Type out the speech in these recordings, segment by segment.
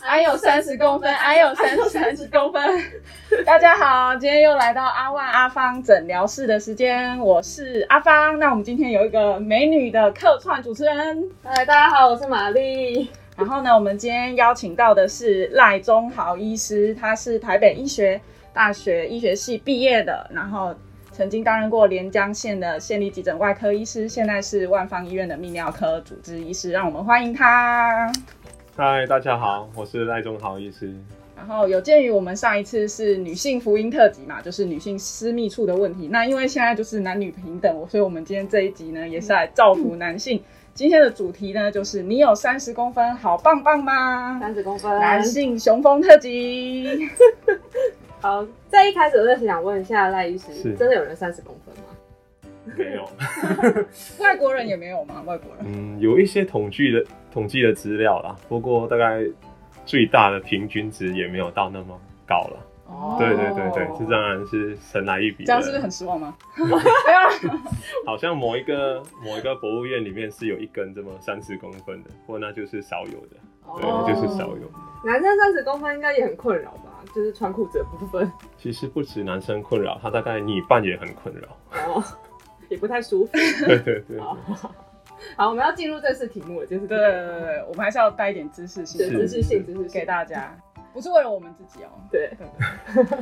还有三十公分，还有三三十公分。大家好，今天又来到阿万阿芳诊疗室的时间，我是阿芳。那我们今天有一个美女的客串主持人，嗨，大家好，我是玛丽。然后呢，我们今天邀请到的是赖中豪医师，他是台北医学大学医学系毕业的，然后曾经担任过连江县的县立急诊外科医师，现在是万方医院的泌尿科主治医师。让我们欢迎他。嗨，大家好，我是赖中豪医师。然后有鉴于我们上一次是女性福音特辑嘛，就是女性私密处的问题。那因为现在就是男女平等，所以我们今天这一集呢，也是来造福男性。今天的主题呢，就是你有三十公分，好棒棒吗？三十公分，男性雄风特辑。好，在一开始我就想问一下赖医师，真的有人三十公分吗？没有，外国人也没有吗？外国人？嗯，有一些统计的统计的资料啦，不过大概最大的平均值也没有到那么高了。哦，对对对对，这当然是神来一笔。这样是不是很失望吗？没有，好像某一个某一个博物院里面是有一根这么三十公分的，不过那就是少有的，对，就是少有。男生三十公分应该也很困扰吧？就是穿裤子的部分。其实不止男生困扰，他大概女伴也很困扰。哦。也不太舒服。对对对。好，我们要进入正式题目了，就是对对对对，我们还是要带一点知识性，知识性知识给大家，不是为了我们自己哦。对。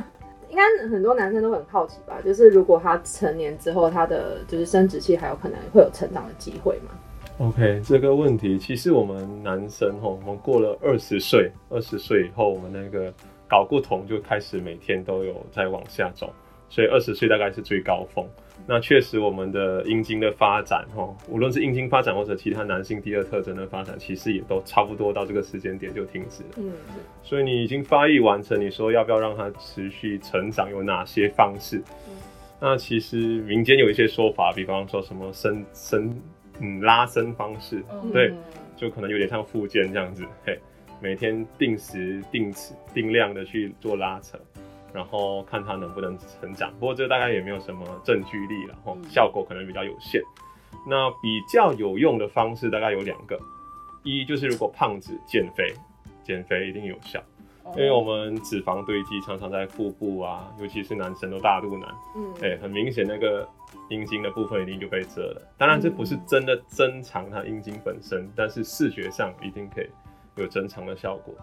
应该很多男生都很好奇吧？就是如果他成年之后，他的就是生殖器还有可能会有成长的机会吗？OK，这个问题其实我们男生吼，我们过了二十岁，二十岁以后，我们那个睾固酮就开始每天都有在往下走，所以二十岁大概是最高峰。那确实，我们的阴茎的发展，哈，无论是阴茎发展或者其他男性第二特征的发展，其实也都差不多到这个时间点就停止了。嗯，所以你已经发育完成，你说要不要让它持续成长？有哪些方式？那其实民间有一些说法，比方说什么伸伸嗯拉伸方式，对，就可能有点像附件这样子，嘿，每天定时定次定量的去做拉扯。然后看它能不能成长，不过这大概也没有什么证据力了，吼，效果可能比较有限。那比较有用的方式大概有两个，一就是如果胖子减肥，减肥一定有效，因为我们脂肪堆积常常在腹部啊，尤其是男生都大肚腩，嗯，哎，很明显那个阴茎的部分一定就被遮了。当然这不是真的增长它阴茎本身，但是视觉上一定可以有增长的效果。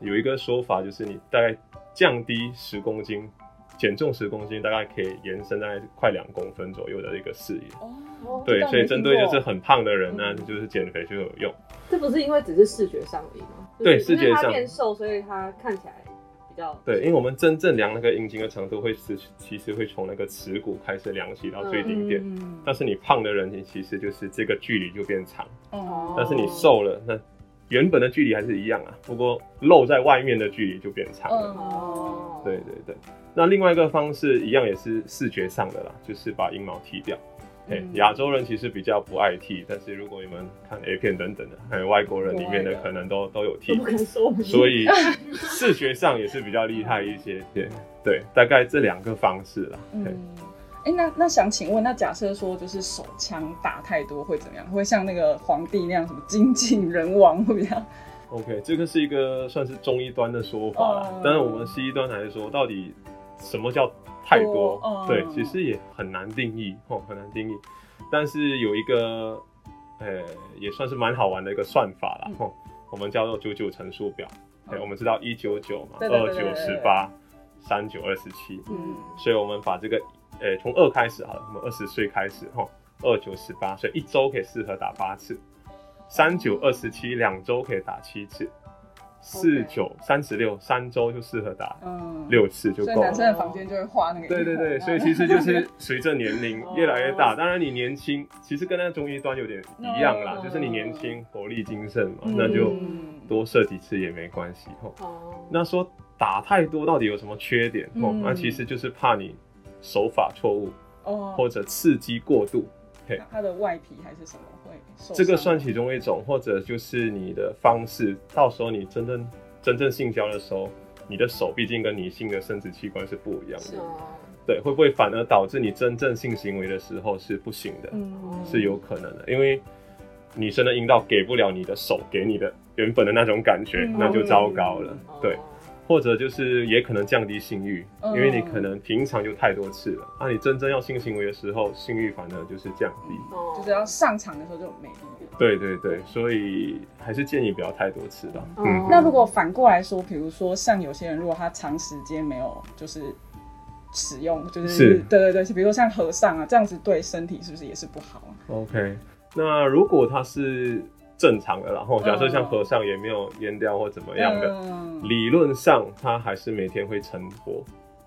有一个说法就是你大概。降低十公斤，减重十公斤，大概可以延伸在快两公分左右的一个视野。哦，对，所以针对就是很胖的人呢，就是减肥就有用。这不是因为只是视觉上而已吗？对，视觉上变瘦，所以他看起来比较。对，因为我们真正量那个阴茎的长度，会是其实会从那个耻骨开始量起到最顶点。嗯。但是你胖的人，你其实就是这个距离就变长。哦。但是你瘦了，那。原本的距离还是一样啊，不过露在外面的距离就变长了。哦，对对对。那另外一个方式一样也是视觉上的啦，就是把阴毛剃掉。哎，亚洲人其实比较不爱剃，但是如果你们看 A 片等等的，还有外国人里面的可能都都有剃。所以视觉上也是比较厉害一些。对对，大概这两个方式啦。嗯。哎，那那想请问，那假设说就是手枪打太多会怎么样？会像那个皇帝那样什么精尽 人亡会比较？OK，这个是一个算是中医端的说法了。但是我们西医端来说，到底什么叫太多？对，其实也很难定义，哦，很难定义。但是有一个，呃，也算是蛮好玩的一个算法啦，哦，我们叫做九九乘数表。对，我们知道一九九嘛，二九十八，三九二十七。嗯，所以我们把这个。诶，从二开始好了，我们二十岁开始哈，二九十八岁，一周可以适合打八次；三九二十七，两周可以打七次；四九三十六，三周就适合打六次就够了。所以男生的房间就会画那个。对对对，所以其实就是随着年龄越来越大，当然你年轻，其实跟那中医端有点一样啦，就是你年轻活力精盛嘛，那就多射几次也没关系哈。那说打太多到底有什么缺点？哦，那其实就是怕你。手法错误，哦，或者刺激过度，嘿，它的外皮还是什么会？这个算其中一种，或者就是你的方式，到时候你真正真正性交的时候，你的手毕竟跟女性的生殖器官是不一样的，对，会不会反而导致你真正性行为的时候是不行的？嗯，是有可能的，因为女生的阴道给不了你的手给你的原本的那种感觉，嗯。那就糟糕了。哦对，或者就是也可能降低性欲，嗯因为你可能平常就太多次了，那、你真正要性行为的时候，性欲反而就是降低。哦就是要上场的时候就有魅力了。对对对，所以还是建议不要太多次吧。那如果反过来说，比如说像有些人，如果他长时间没有就是使用，就是是对对对，比如说像和尚啊，这样子对身体是不是也是不好啊？OK，那如果他是正常的，然后假设像嗯和尚也没有阉掉或怎么样的，嗯理论上它还是每天会成活。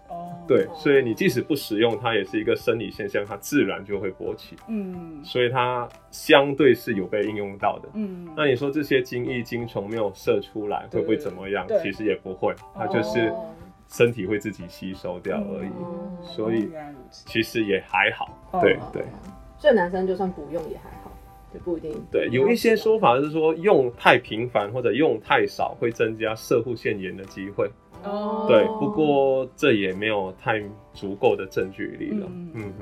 哦，对，所以你即使不使用，它也是一个生理现象，它自然就会勃起，嗯所以它相对是有被应用到的。嗯，那你说这些精液、精虫没有射出来，会不会怎么样？其实也不会，它就是哦身体会自己吸收掉而已。嗯所以。其实也还好。哦对对所以男生就算不用也还好，就不一定。对，有一些说法是说用太频繁或者用太少会增加射护腺炎的机会。哦对，不过这也没有太足够的证据力了。嗯。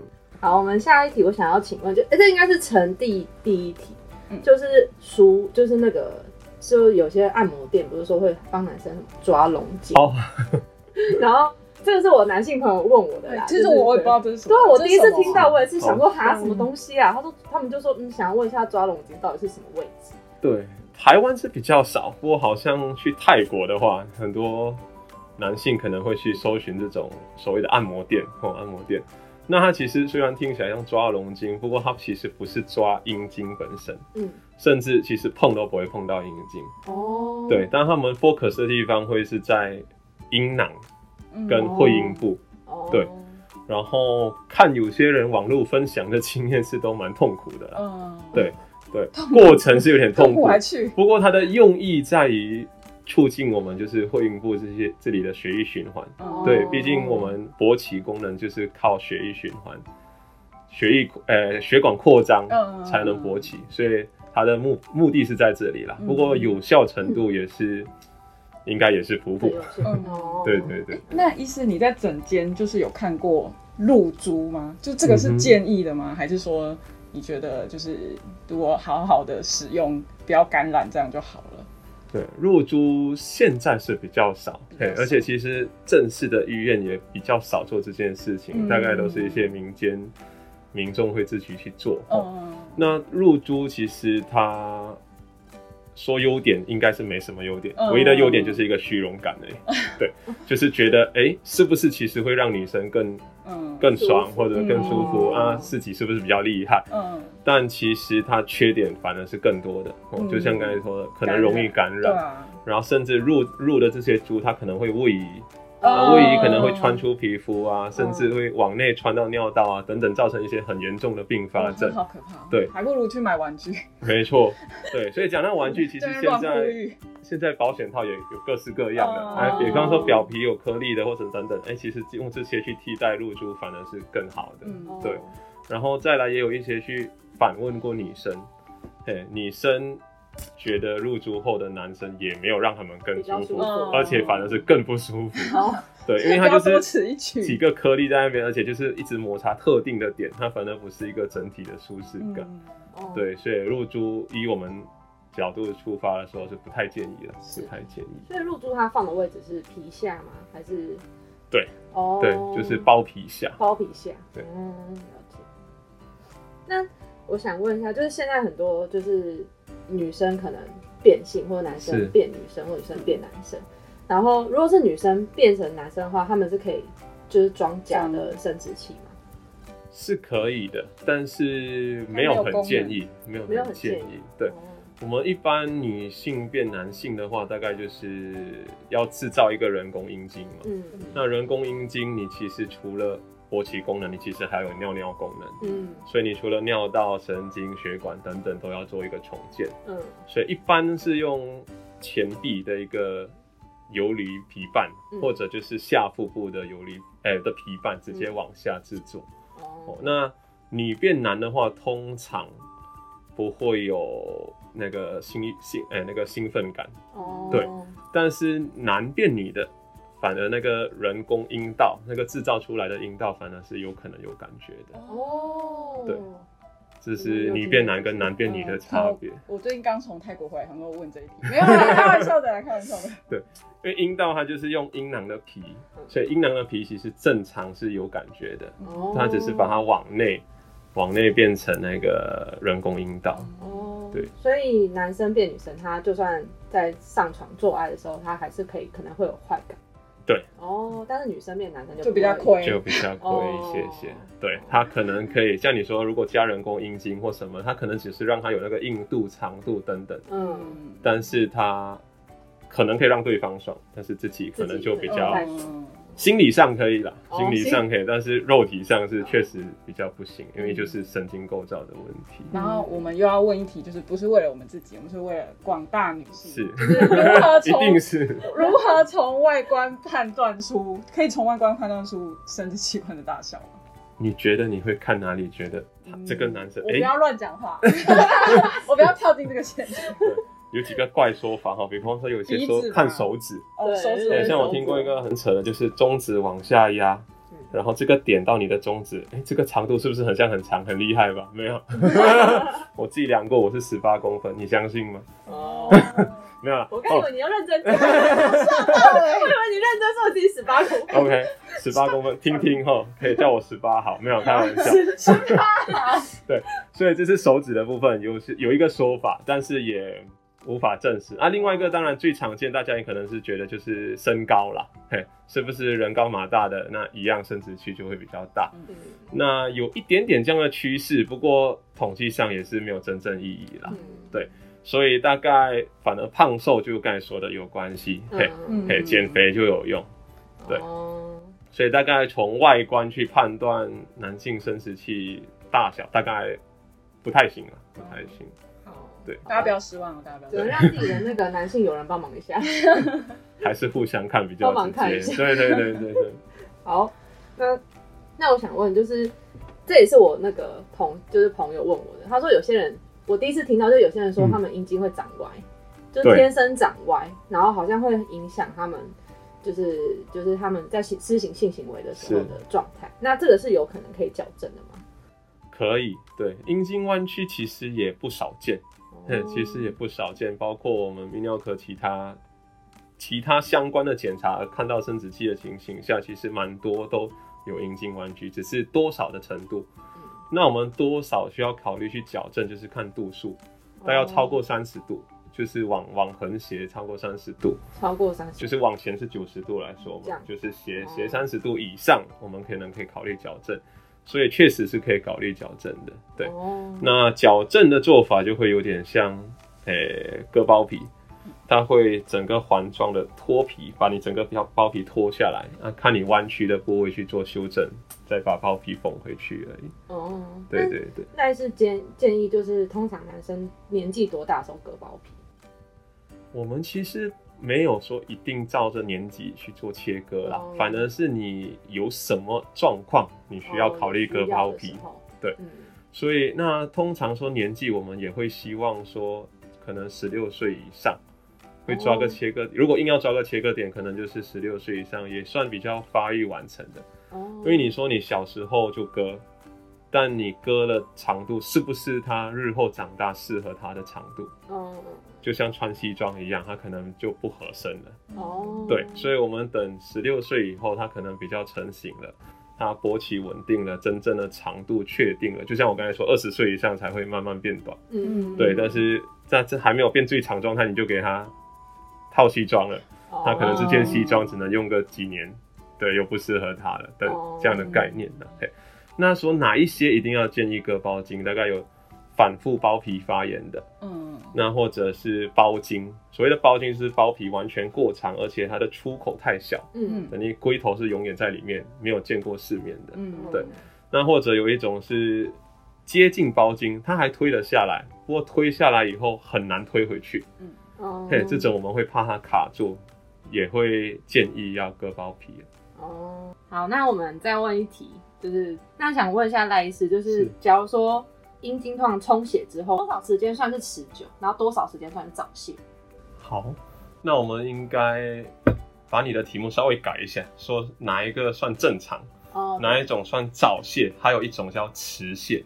好，我们下一题，我想要请问，就、诶这应该是成第第一题，嗯就是熟，就是那个，就有些按摩店不是说会帮男生抓龙筋，哦，然后这个是我男性朋友问我的啦，其实我也不知道这是什么。对，我第一次听到，我也是想说哦哈什么东西啊，他说他们就说嗯，想要问一下抓龙筋到底是什么位置，对，台湾是比较少，不过好像去泰国的话，很多男性可能会去搜寻这种所谓的按摩店或按摩店。那它其实虽然听起来像抓龙筋，不过它其实不是抓阴茎本身，嗯，甚至其实碰都不会碰到阴茎。哦，对，但他们 focus 的地方会是在阴囊。嗯跟会阴部。哦，对。然后看有些人网络分享的经验是都蛮痛苦的啦，嗯，对对，过程是有点痛苦。痛苦，不过它的用意在于促进我们就是会阴部这些这里的血液循环。嗯对，毕竟我们勃起功能就是靠血液循环，血液呃血管扩张嗯。才能勃起，所以它的目目的是在这里啦。嗯。不过有效程度也是应该也是普普。对有些嗯哦，对对对，那医师，你在整间就是有看过露珠吗？就这个是建议的吗？还是说你觉得就是如果好好的使用，不要感染，这样就好了？对，露珠现在是比较少，比较少对，而且其实正式的医院也比较少做这件事情，嗯大概都是一些民间民众会自己去做。哦嗯，那入珠其实它说优点应该是没什么优点，嗯。唯一的优点就是一个虚荣感而已。对，就是觉得哎、诶是不是其实会让女生更嗯。更爽或者更舒服、嗯。啊？自己是不是比较厉害？嗯，但其实它缺点反而是更多的，就像刚才说的，可能容易感染，然后甚至入入的这些猪，它可能会位移，哦啊，位移可能会穿出皮肤啊，甚至会往内穿到尿道啊等等，造成一些很严重的并发症。好可怕。对。还不如去买玩具，没错，对，所以讲到玩具，其实现在吁。现在保险套也有各式各样的，哦。哎、比方说表皮有颗粒的或者等等，哎、其实用这些去替代露珠反而是更好的。对。然后再来也有一些去反问过女生，哎，女生觉得入珠后的男生也没有让他们更舒服，舒服，嗯而且反而是更不舒服。哦，对，因为 它就是几个颗粒在那边，而且就是一直摩擦特定的点，它反而不是一个整体的舒适感。嗯哦，对，所以入珠以我们角度出发的时候是不太建议的，不太建议。所以入珠它放的位置是皮下吗？还是？对，哦，对，就是包皮下。包皮下。对嗯，了解。那我想问一下，就是现在很多就是女生可能变性，或者男生变女生，或者女生变男生。然后如果是女生变成男生的话，他们是可以就是装假的生殖器吗？是可以的，但是没有很建议，没有没有很建很建议。对，哦我们一般女性变男性的话，大概就是要制造一个人工阴茎嘛。嗯那人工阴茎，你其实除了勃起功能，你其实还有尿尿功能。嗯。所以你除了尿道、神经、血管等等都要做一个重建。嗯。所以一般是用前臂的一个游离皮瓣，嗯。或者就是下腹部的游离哎、的皮瓣直接往下制作。哦。哦，那女变男的话，通常不会有那个兴兴哎、那个兴奋感，哦。对但是男变女的，反而那个人工阴道那个制造出来的阴道，反而是有可能有感觉的。哦对这是女变男跟男变女的差别。我最近刚从泰国回来，很多人问这一题，没有啦，开玩笑的啦，开玩笑的。对因为阴道它就是用阴囊的皮，所以阴囊的皮其实正常是有感觉的，哦它只是把它往内，往内变成那个人工阴道。哦，对，所以男生变女生，他就算在上床做爱的时候，他还是可以可能会有快感。对。哦，但是女生变男生就就比较亏。就比较亏一些些，哦。对他可能可以像你说，如果加人工阴茎或什么，他可能只是让他有那个硬度、长度等等，嗯，嗯，但是他可能可以让对方爽，但是自己可能就比较心理上可以啦，哦心理上可以，但是肉体上是确实比较不行，因为就是神经构造的问题。然后我们又要问一题，就是不是为了我们自己，我们是为了广大女性，是，如何 一从定是如何从外观判断出，可以从外观判断出生殖器官的大小吗？你觉得你会看哪里？觉得他这个男生哎、我不要乱讲话，我不要跳进这个陷阱。有几个怪说法哈，比方说有些说看手指，哦，对像我听过一个很扯的，就是中指往下压嗯，然后这个点到你的中指，哎，这个长度是不是很像很长，很厉害吧？没有，我自己量过，我是十八公分，你相信吗？哦，没有啦，我刚以为你要认真讲，我以为你认真说自己十八公分。OK，十八公分，听听哈，可以叫我十八好，没有开玩笑。十八好。对？所以这是手指的部分，有是有一个说法，但是也无法证实啊。另外一个当然最常见，大家也可能是觉得就是身高啦，嘿，是不是人高马大的那一样生殖器就会比较大？嗯那有一点点这样的趋势，不过统计上也是没有真正意义啦。嗯所以大概反而胖瘦就刚才说的有关系，嘿，嗯嘿，减肥就有用。对哦所以大概从外观去判断男性生殖器大小，大概不太行了，不太行。大家不要失望哦，大家不要只能。让自己的那个男性友人帮忙一下。还是互相看比较帮忙看一。下对对对对对，好，那那我想问，就是这也是我那个朋就是朋友问我的，他说有些人，我第一次听到，就有些人说嗯他们阴茎会长歪，就对天生长歪，然后好像会影响他们。就是就是他们在行施行性行为的时候的状态，那这个是有可能可以矫正的吗？可以。对，阴茎弯曲其实也不少见，对，哦其实也不少见，包括我们泌尿科其他其他相关的检查，看到生殖器的情形下，其实蛮多都有阴茎弯曲，只是多少的程度。嗯那我们多少需要考虑去矫正，就是看度数，但要超过三十度，就是往往横斜超过三十度，超过三十，就是往前是九十度来说嘛就是斜哦斜三十度以上，我们可能可以考虑矫正，所以确实是可以考虑矫正的。对，哦，那矫正的做法就会有点像，诶、割包皮，它会整个环状的脱皮，把你整个包包皮脱下来，啊，看你弯曲的部位去做修正，再把包皮缝回去而已。哦，对对对。那那是建建议就是通常男生年纪多大的时候割包皮？我们其实没有说一定照着年纪去做切割啦，哦反而是你有什么状况，你需要考虑割包皮。对嗯，所以那通常说年纪，我们也会希望说，可能十六岁以上会抓个切割，如果硬要抓个切割点，可能就是十六岁以上，也算比较发育完成的。哦，因为你说你小时候就割，但你割了长度是不是他日后长大适合他的长度？哦就像穿西装一样，他可能就不合身了。哦，对，所以我们等十六岁以后，他可能比较成型了，他勃起稳定了，真正的长度确定了。就像我刚才说，二十岁以上才会慢慢变短。嗯，对，但是在这还没有变最长状态，你就给他套西装了，哦他可能这件西装只能用个几年，对，又不适合他了的哦这样的概念呢。对，那说哪一些一定要建议割包茎？大概有反复包皮发炎的，嗯，那或者是包茎。所谓的包茎是包皮完全过长，而且它的出口太小，嗯等于龟头是永远在里面，没有见过世面的。嗯，对那或者有一种是接近包茎，它还推了下来，不过推下来以后很难推回去。嗯哦嘿，这种我们会怕它卡住，也会建议要割包皮。哦，好，那我们再问一题，就是那想问一下赖医师，就是是假如说阴茎通常充血之后，多少时间算是持久，然后多少时间算是早泄？好，那我们应该把你的题目稍微改一下，说哪一个算正常，哦，哪一种算早泄，还有一种叫迟泄。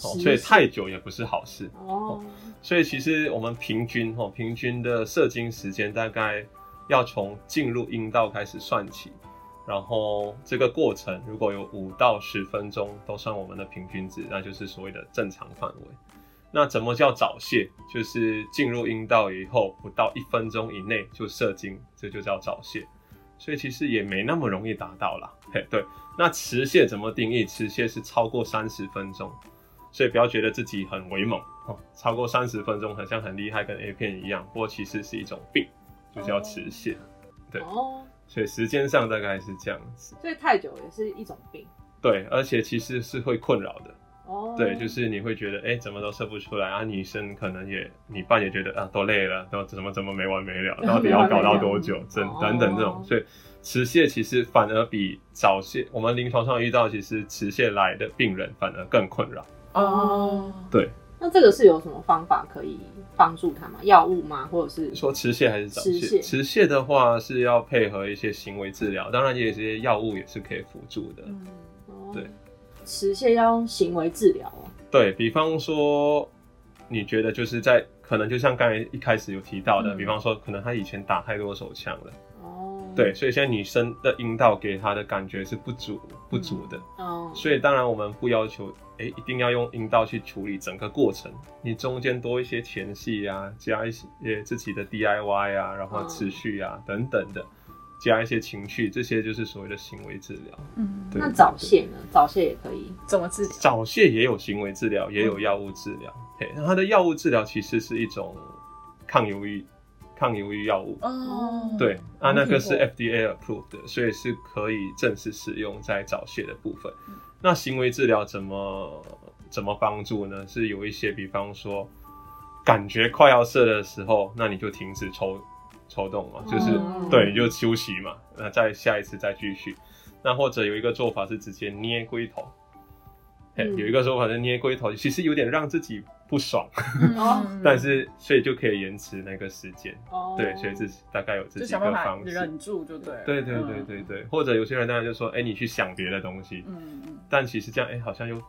哦，所以太久也不是好事。哦，所以其实我们平均哦，平均的射精时间大概要从进入阴道开始算起，然后这个过程如果有五到十分钟都算我们的平均值，那就是所谓的正常范围。那怎么叫早泄？就是进入阴道以后不到一分钟以内就射精，这就叫早泄。所以其实也没那么容易达到啦。嘿，对。那迟泄怎么定义？迟泄是超过三十分钟，所以不要觉得自己很威猛哦，超过三十分钟好像很厉害，跟 A 片一样。不过其实是一种病，就叫迟泄。对哦，所以时间上大概是这样子。所以太久也是一种病。对，而且其实是会困扰的。哦，对，就是你会觉得，哎、怎么都射不出来啊？女生可能也，你伴也觉得啊，都累了，都怎么怎么 没完没了，到底要搞到多久？等哦等等这种，所以迟泄其实反而比早泄，我们临床上遇到其实迟泄来的病人反而更困扰。哦，对，那这个是有什么方法可以帮助他吗？药物吗？或者是说迟泄还是早泄？迟泄迟泄的话是要配合一些行为治疗，当然也有一些药物也是可以辅助的。嗯，哦对，迟泄要用行为治疗哦。对比方说，你觉得就是在可能就像刚才一开始有提到的，嗯比方说可能他以前打太多手枪了。哦，对，，所以现在女生的阴道给她的感觉是不足不足的，哦，所以当然我们不要求，哎、一定要用阴道去处理整个过程，你中间多一些前戏啊，加一些自己的 DIY 啊，然后嗯持续啊、等等的，加一些情绪，这些就是所谓的行为治疗。嗯，对那早泄呢？早泄也可以。怎么治疗？早泄也有行为治疗，也有药物治疗。嘿，那它的药物治疗其实是一种抗忧郁抗忧郁药物。哦，对啊，那个是 FDA approved 的，所以是可以正式使用在早泄的部分。嗯那行为治疗怎么怎么帮助呢？是有一些，比方说感觉快要射的时候，那你就停止抽抽动嘛，就是、哦对，你就休息嘛，那再下一次再继续。那或者有一个做法是直接捏龟头，有一个说法是捏龟头，其实有点让自己不爽，但是所以就可以延迟那个时间。哦，对，所以这是大概有这几个方式。忍住就对了。对对对对对，或者有些人当然就说，哎、你去想别的东西，嗯，嗯但其实这样，哎、好像又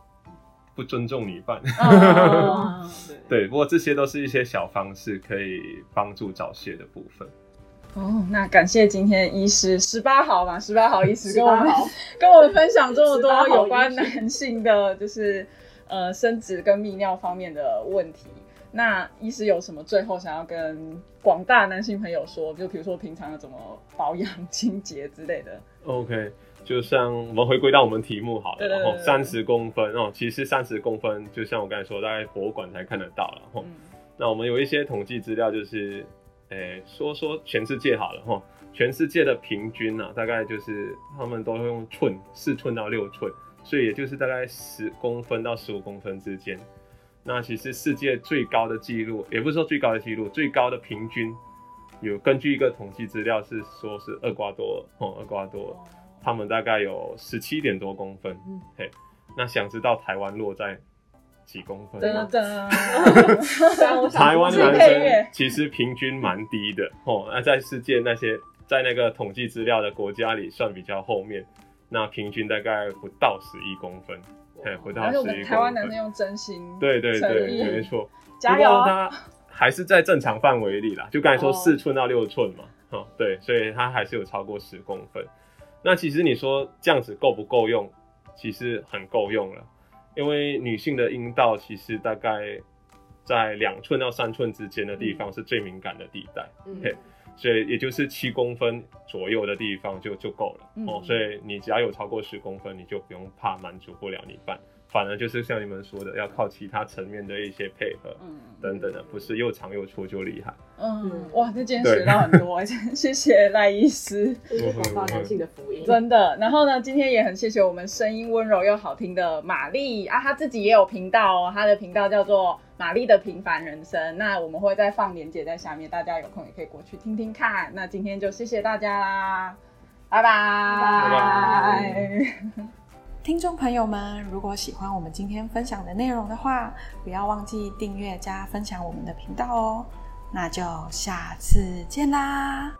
不尊重你伴。嗯，哦 对。不过这些都是一些小方式，可以帮助早泄的部分。哦，那感谢今天医师十八号嘛，十八号医师跟我们 跟我们分享这么多有关男性的，就是呃生殖跟泌尿方面的问题。那医师有什么最后想要跟广大男性朋友说？就比如说平常要怎么保养、清洁之类的。OK，就像我们回归到我们题目好了，三十公分哦，其实三十公分就像我刚才说，大概博物馆才看得到了哈。嗯那我们有一些统计资料，就是，诶、说说全世界好了哈，全世界的平均啊，大概就是他们都会用寸，四寸到六寸，所以也就是大概十公分到十五公分之间。那其实世界最高的记录，也不是说最高的记录，最高的平均有根据一个统计资料是说是厄瓜多尔哦，厄瓜多尔他们大概有十七点多公分，嗯嘿，那想知道台湾落在几公分吗？噔噔，虽然我想台湾男生其实平均蛮低的哦，那在世界那些在那个统计资料的国家里算比较后面，那平均大概不到十一公分，哎，不到十一公分台湾男。生用真心，对对对，没错。加油不过！它还是在正常范围里啦，就刚才说哦四寸到六寸嘛，哦，对，所以它还是有超过十公分。那其实你说这样子够不够用？其实很够用了，因为女性的阴道其实大概在两寸到三寸之间的地方是最敏感的地带，嗯嘿所以也就是七公分左右的地方就就够了、嗯哦。所以你只要有超过十公分，你就不用怕满足不了你伴，反而就是像你们说的，要靠其他层面的一些配合。嗯等等的，不是又长又粗就厉害。嗯，哇，那今天学到很多，谢谢赖医师。这是广大男性的福音。真的。然后呢，今天也很谢谢我们声音温柔又好听的玛丽啊，她自己也有频道哦，她的频道叫做玛丽的平凡人生。那我们会再放链接在下面，大家有空也可以过去听听看。那今天就谢谢大家啦，拜拜拜听众朋友们，如果喜欢我们今天分享的内容的话，不要忘记订阅加分享我们的频道哦。那就下次见啦！